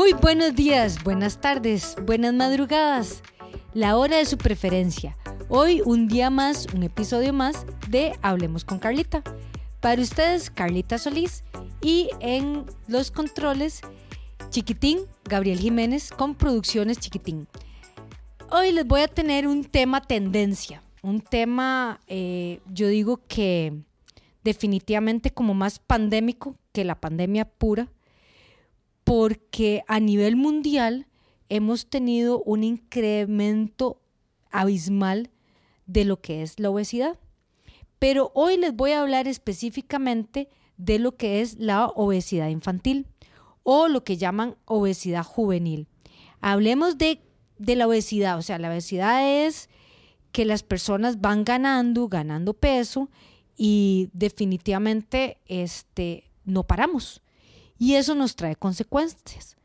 Muy buenos días, buenas tardes, buenas madrugadas, la hora de su preferencia. Hoy un día más, un episodio más de Hablemos con Carlita. Para ustedes, Carlita Solís y en los controles, Chiquitín, Gabriel Jiménez con Producciones Chiquitín. Hoy les voy a tener un tema tendencia, un tema, eh, yo digo que definitivamente como más pandémico que la pandemia pura porque a nivel mundial hemos tenido un incremento abismal de lo que es la obesidad. Pero hoy les voy a hablar específicamente de lo que es la obesidad infantil o lo que llaman obesidad juvenil. Hablemos de, de la obesidad, o sea, la obesidad es que las personas van ganando, ganando peso y definitivamente este, no paramos y eso nos trae consecuencias.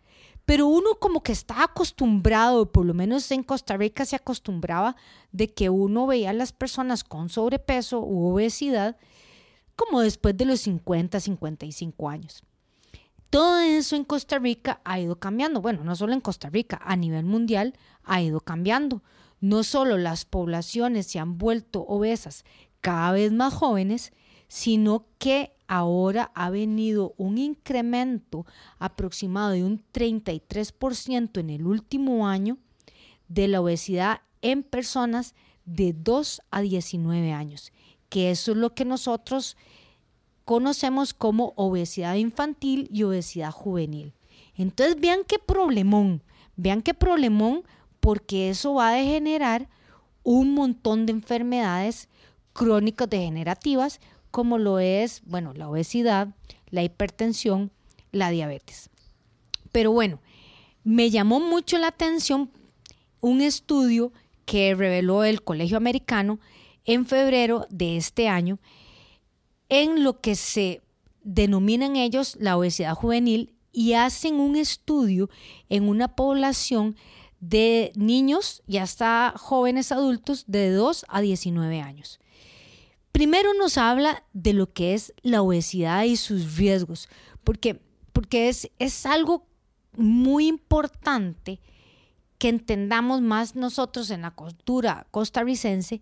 Pero uno como que está acostumbrado, por lo menos en Costa Rica se acostumbraba de que uno veía a las personas con sobrepeso u obesidad como después de los 50, 55 años. Todo eso en Costa Rica ha ido cambiando. Bueno, no solo en Costa Rica, a nivel mundial ha ido cambiando. No solo las poblaciones se han vuelto obesas cada vez más jóvenes, sino que ahora ha venido un incremento aproximado de un 33% en el último año de la obesidad en personas de 2 a 19 años, que eso es lo que nosotros conocemos como obesidad infantil y obesidad juvenil. Entonces vean qué problemón, vean qué problemón porque eso va a generar un montón de enfermedades crónicas degenerativas como lo es, bueno, la obesidad, la hipertensión, la diabetes. Pero bueno, me llamó mucho la atención un estudio que reveló el Colegio Americano en febrero de este año en lo que se denominan ellos la obesidad juvenil y hacen un estudio en una población de niños y hasta jóvenes adultos de 2 a 19 años. Primero nos habla de lo que es la obesidad y sus riesgos, porque, porque es, es algo muy importante que entendamos más nosotros en la cultura costarricense,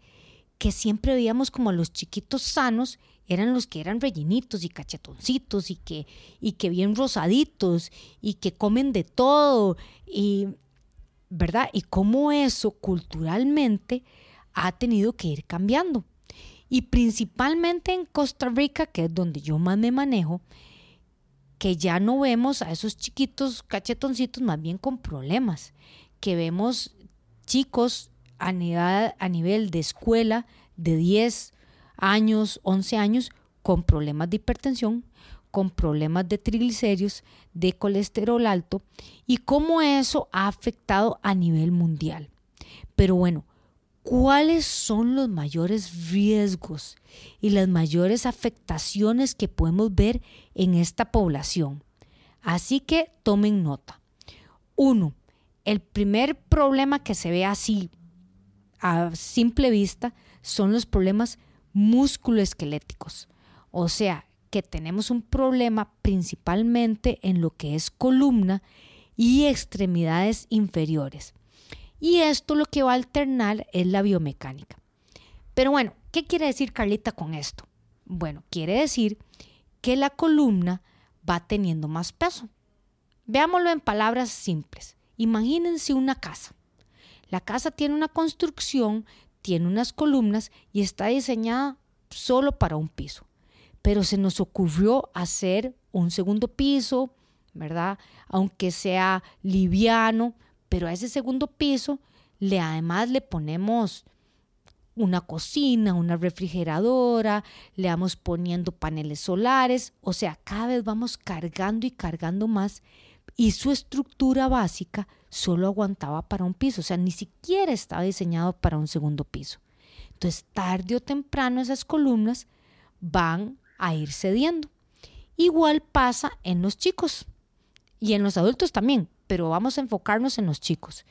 que siempre veíamos como los chiquitos sanos eran los que eran rellenitos y cachetoncitos y que, y que bien rosaditos y que comen de todo y ¿verdad? Y cómo eso culturalmente ha tenido que ir cambiando. Y principalmente en Costa Rica, que es donde yo más me manejo, que ya no vemos a esos chiquitos cachetoncitos más bien con problemas, que vemos chicos a nivel, a nivel de escuela de 10 años, 11 años, con problemas de hipertensión, con problemas de triglicéridos, de colesterol alto y cómo eso ha afectado a nivel mundial. Pero bueno, cuáles son los mayores riesgos y las mayores afectaciones que podemos ver en esta población. Así que tomen nota. Uno, el primer problema que se ve así a simple vista son los problemas musculoesqueléticos. O sea, que tenemos un problema principalmente en lo que es columna y extremidades inferiores. Y esto lo que va a alternar es la biomecánica. Pero bueno, ¿qué quiere decir Carlita con esto? Bueno, quiere decir que la columna va teniendo más peso. Veámoslo en palabras simples. Imagínense una casa. La casa tiene una construcción, tiene unas columnas y está diseñada solo para un piso. Pero se nos ocurrió hacer un segundo piso, ¿verdad? Aunque sea liviano, pero a ese segundo piso le además le ponemos una cocina, una refrigeradora, le vamos poniendo paneles solares, o sea, cada vez vamos cargando y cargando más y su estructura básica solo aguantaba para un piso, o sea, ni siquiera estaba diseñado para un segundo piso. Entonces, tarde o temprano esas columnas van a ir cediendo. Igual pasa en los chicos y en los adultos también pero vamos a enfocarnos en los chicos.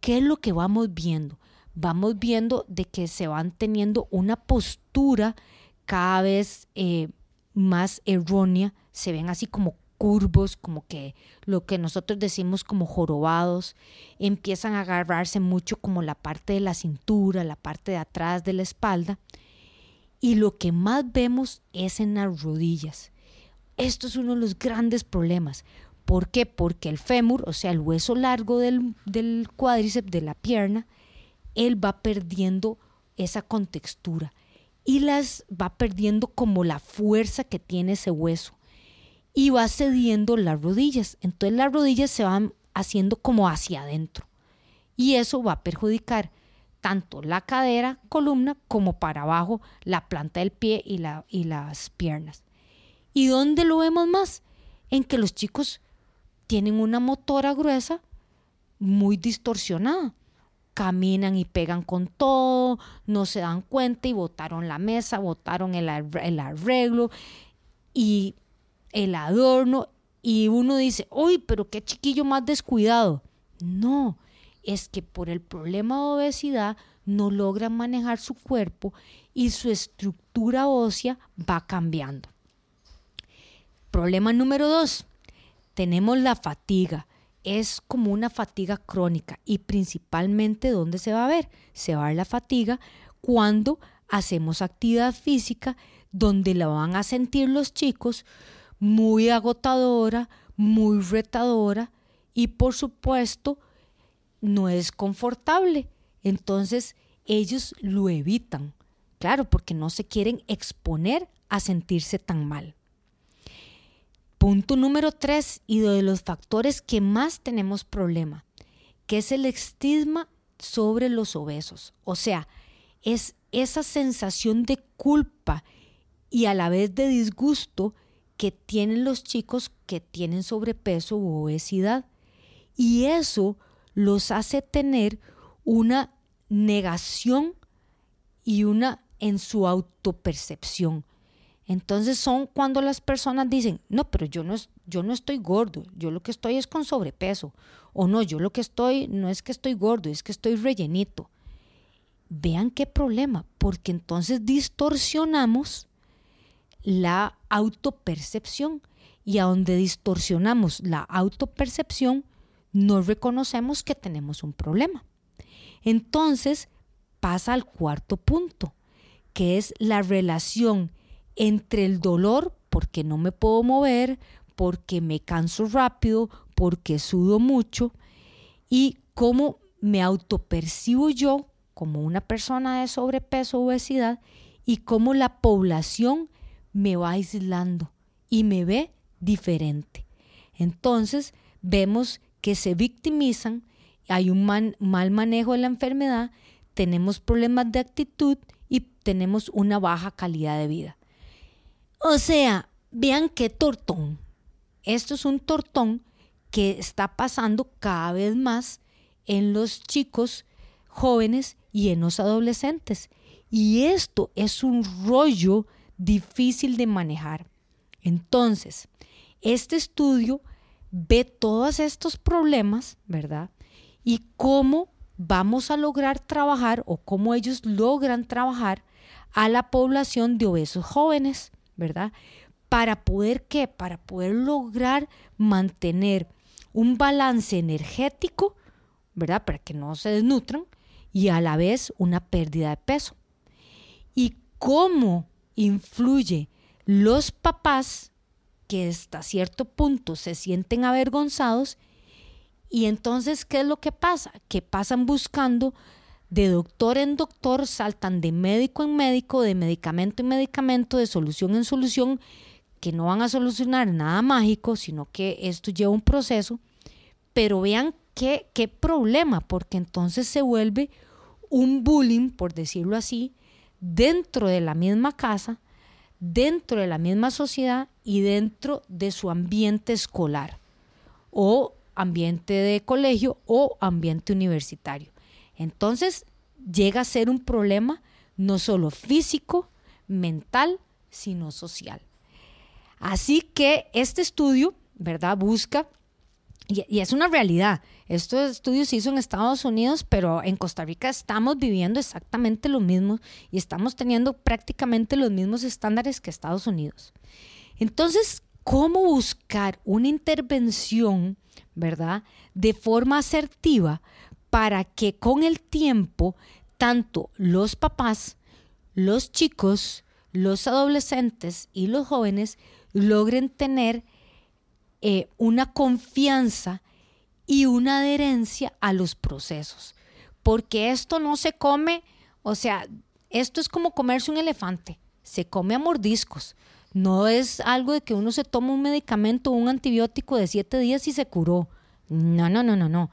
¿Qué es lo que vamos viendo? Vamos viendo de que se van teniendo una postura cada vez eh, más errónea, se ven así como curvos, como que lo que nosotros decimos como jorobados, empiezan a agarrarse mucho como la parte de la cintura, la parte de atrás de la espalda. Y lo que más vemos es en las rodillas. Esto es uno de los grandes problemas. ¿Por qué? Porque el fémur, o sea, el hueso largo del, del cuádriceps, de la pierna, él va perdiendo esa contextura y las va perdiendo como la fuerza que tiene ese hueso y va cediendo las rodillas. Entonces las rodillas se van haciendo como hacia adentro y eso va a perjudicar tanto la cadera, columna, como para abajo la planta del pie y, la, y las piernas. ¿Y dónde lo vemos más? En que los chicos tienen una motora gruesa muy distorsionada caminan y pegan con todo, no se dan cuenta y botaron la mesa, botaron el, arreglo y el adorno y uno dice, uy, pero qué chiquillo más descuidado. No, es que por el problema de obesidad no logran manejar su cuerpo y su estructura ósea va cambiando. Problema número dos, tenemos la fatiga es como una fatiga crónica y principalmente ¿dónde se va a ver? Se va a ver la fatiga cuando hacemos actividad física donde la van a sentir los chicos muy agotadora, muy retadora y por supuesto no es confortable. Entonces ellos lo evitan, claro, porque no se quieren exponer a sentirse tan mal. Punto número tres y de los factores que más tenemos problema, que es el estigma sobre los obesos. O sea, es esa sensación de culpa y a la vez de disgusto que tienen los chicos que tienen sobrepeso u obesidad. Y eso los hace tener una negación y una en su autopercepción. Entonces son cuando las personas dicen, no, pero yo no, yo no estoy gordo, yo lo que estoy es con sobrepeso. O no, yo lo que estoy no es que estoy gordo, es que estoy rellenito. Vean qué problema, porque entonces distorsionamos la autopercepción y a donde distorsionamos la autopercepción, no reconocemos que tenemos un problema. Entonces pasa al cuarto punto, que es la relación entre el dolor, porque no me puedo mover, porque me canso rápido, porque sudo mucho, y cómo me autopercibo yo como una persona de sobrepeso obesidad y cómo la población me va aislando y me ve diferente. Entonces vemos que se victimizan, hay un mal manejo de la enfermedad, tenemos problemas de actitud y tenemos una baja calidad de vida. O sea, vean qué tortón. Esto es un tortón que está pasando cada vez más en los chicos jóvenes y en los adolescentes. Y esto es un rollo difícil de manejar. Entonces, este estudio ve todos estos problemas, ¿verdad? Y cómo vamos a lograr trabajar o cómo ellos logran trabajar a la población de obesos jóvenes. ¿Verdad? Para poder qué? Para poder lograr mantener un balance energético, ¿verdad? Para que no se desnutran y a la vez una pérdida de peso. ¿Y cómo influye los papás que hasta cierto punto se sienten avergonzados y entonces, ¿qué es lo que pasa? Que pasan buscando de doctor en doctor, saltan de médico en médico, de medicamento en medicamento, de solución en solución, que no van a solucionar nada mágico, sino que esto lleva un proceso. Pero vean qué, qué problema, porque entonces se vuelve un bullying, por decirlo así, dentro de la misma casa, dentro de la misma sociedad y dentro de su ambiente escolar o ambiente de colegio o ambiente universitario. Entonces llega a ser un problema no solo físico, mental, sino social. Así que este estudio, ¿verdad? Busca, y, es una realidad, este estudio se hizo en Estados Unidos, pero en Costa Rica estamos viviendo exactamente lo mismo y estamos teniendo prácticamente los mismos estándares que Estados Unidos. Entonces, cómo buscar una intervención, ¿verdad? De forma asertiva para que con el tiempo tanto los papás, los chicos, los adolescentes y los jóvenes logren tener eh, una confianza y una adherencia a los procesos. Porque esto no se come, o sea, esto es como comerse un elefante, se come a mordiscos. No es algo de que uno se toma un medicamento o un antibiótico de siete días y se curó. No, no, no, no, no.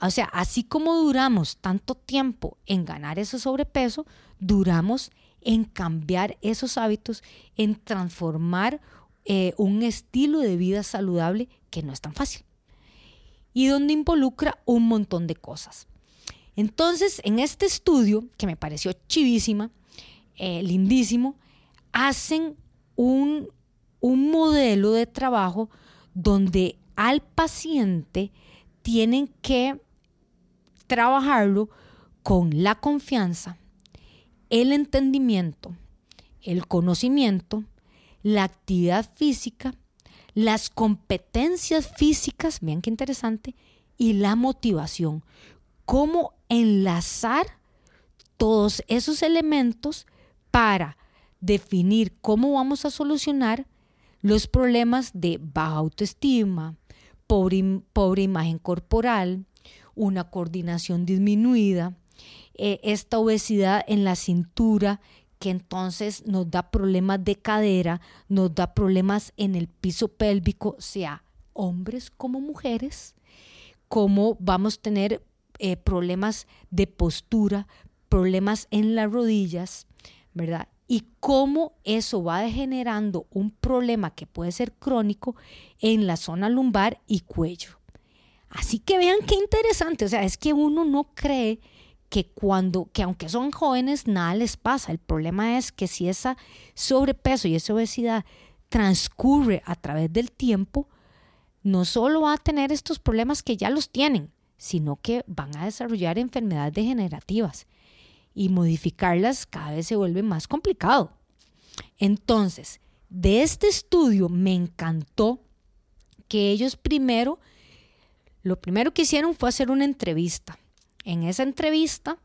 O sea, así como duramos tanto tiempo en ganar ese sobrepeso, duramos en cambiar esos hábitos, en transformar eh, un estilo de vida saludable que no es tan fácil y donde involucra un montón de cosas. Entonces, en este estudio, que me pareció chivísima, eh, lindísimo, hacen un, un modelo de trabajo donde al paciente tienen que trabajarlo con la confianza, el entendimiento, el conocimiento, la actividad física, las competencias físicas, vean qué interesante, y la motivación. Cómo enlazar todos esos elementos para definir cómo vamos a solucionar los problemas de baja autoestima, pobre, pobre imagen corporal, una coordinación disminuida, eh, esta obesidad en la cintura que entonces nos da problemas de cadera, nos da problemas en el piso pélvico, sea hombres como mujeres, como vamos a tener eh, problemas de postura, problemas en las rodillas, ¿verdad? Y cómo eso va degenerando un problema que puede ser crónico en la zona lumbar y cuello. Así que vean qué interesante, o sea, es que uno no cree que cuando, que aunque son jóvenes, nada les pasa. El problema es que si esa sobrepeso y esa obesidad transcurre a través del tiempo, no solo va a tener estos problemas que ya los tienen, sino que van a desarrollar enfermedades degenerativas y modificarlas cada vez se vuelve más complicado. Entonces, de este estudio me encantó que ellos primero lo primero que hicieron fue hacer una entrevista. En esa entrevista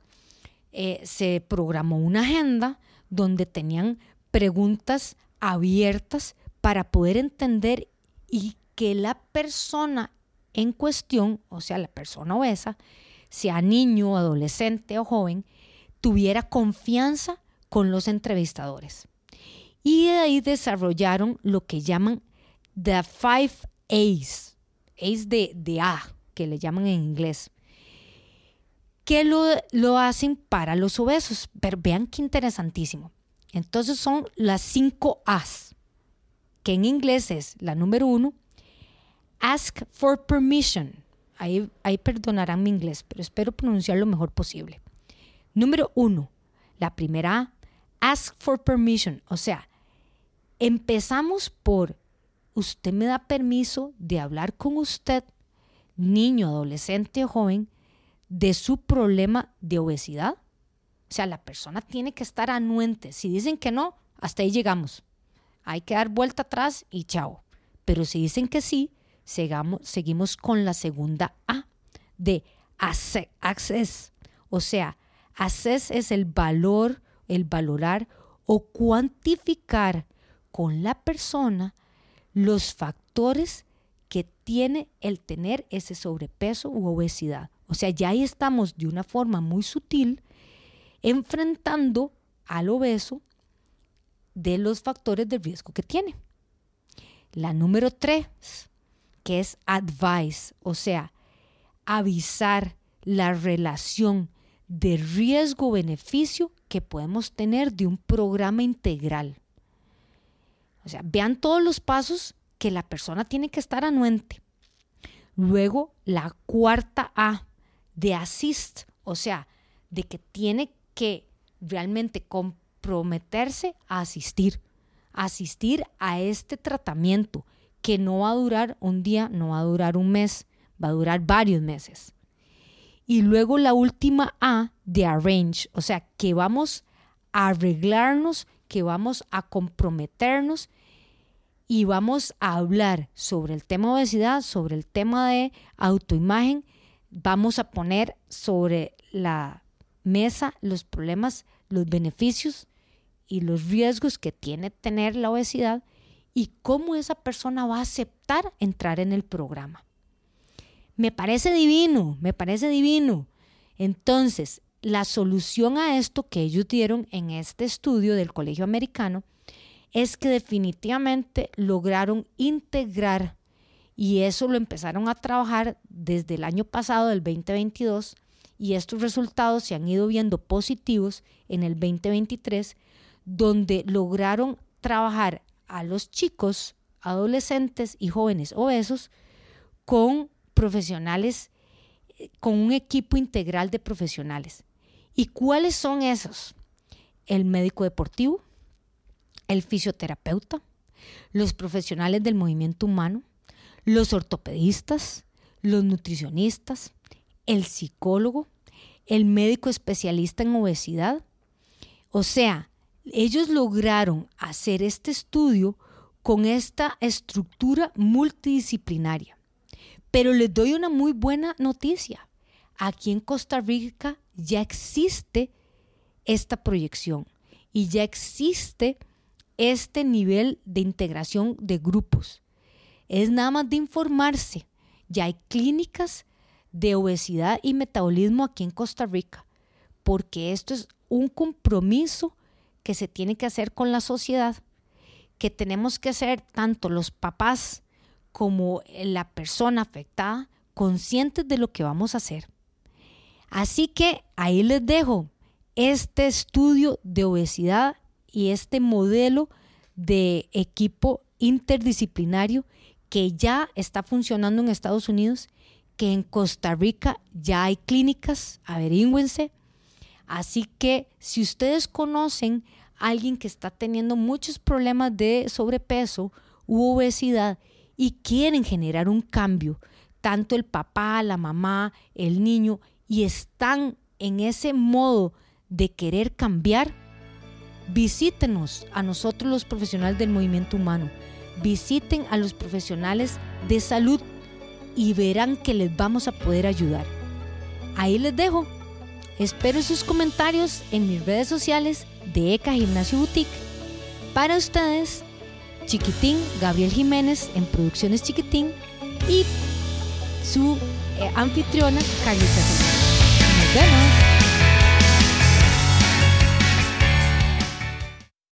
eh, se programó una agenda donde tenían preguntas abiertas para poder entender y que la persona en cuestión, o sea, la persona obesa, sea niño, adolescente o joven, tuviera confianza con los entrevistadores. Y de ahí desarrollaron lo que llaman The Five A's, es de, de A, que le llaman en inglés, que lo, lo hacen para los obesos. Vean qué interesantísimo. Entonces son las cinco A's, que en inglés es la número uno, ask for permission. Ahí, ahí perdonarán mi inglés, pero espero pronunciar lo mejor posible. Número uno, la primera ask for permission. O sea, empezamos por usted me da permiso de hablar con usted, niño, adolescente o joven, de su problema de obesidad. O sea, la persona tiene que estar anuente. Si dicen que no, hasta ahí llegamos. Hay que dar vuelta atrás y chao. Pero si dicen que sí, seguimos con la segunda A de access. O sea, access es el valor, el valorar o cuantificar con la persona los factores que tiene el tener ese sobrepeso u obesidad. O sea, ya ahí estamos de una forma muy sutil enfrentando al obeso de los factores de riesgo que tiene. La número tres, que es advice, o sea, avisar la relación de riesgo-beneficio que podemos tener de un programa integral. O sea, vean todos los pasos que la persona tiene que estar anuente. Luego, la cuarta A de assist, o sea, de que tiene que realmente comprometerse a asistir, asistir a este tratamiento que no va a durar un día, no va a durar un mes, va a durar varios meses. Y luego la última A de arrange, o sea, que vamos a arreglarnos, que vamos a comprometernos y vamos a hablar sobre el tema obesidad, sobre el tema de autoimagen. Vamos a poner sobre la mesa los problemas, los beneficios y los riesgos que tiene tener la obesidad y cómo esa persona va a aceptar entrar en el programa. Me parece divino, me parece divino. Entonces, la solución a esto que ellos dieron en este estudio del Colegio Americano es que definitivamente lograron integrar y eso lo empezaron a trabajar desde el año pasado, del 2022, y estos resultados se han ido viendo positivos en el 2023, donde lograron trabajar a los chicos, adolescentes y jóvenes obesos con profesionales, eh, con un equipo integral de profesionales. ¿Y cuáles son esos? El médico deportivo, el fisioterapeuta, los profesionales del movimiento humano, los ortopedistas, los nutricionistas, el psicólogo, el médico especialista en obesidad. O sea, ellos lograron hacer este estudio con esta estructura multidisciplinaria. Pero les doy una muy buena noticia. Aquí en Costa Rica ya existe esta proyección y ya existe este nivel de integración de grupos. Es nada más de informarse. Ya hay clínicas de obesidad y metabolismo aquí en Costa Rica, porque esto es un compromiso que se tiene que hacer con la sociedad, que tenemos que ser tanto los papás como la persona afectada conscientes de lo que vamos a hacer. Así que ahí les dejo este estudio de obesidad y este modelo de equipo interdisciplinario que ya está funcionando en Estados Unidos, que en Costa Rica ya hay clínicas, averígüense. Así que si ustedes conocen a alguien que está teniendo muchos problemas de sobrepeso u obesidad y quieren generar un cambio, tanto el papá, la mamá, el niño, y están en ese modo de querer cambiar, visítenos a nosotros los profesionales del movimiento humano, visiten a los profesionales de salud y verán que les vamos a poder ayudar. Ahí les dejo. Espero sus comentarios en mis redes sociales de ECA Gimnasio Boutique. Para ustedes, Chiquitín Gabriel Jiménez en Producciones Chiquitín y su eh, anfitriona Carlita Nos vemos.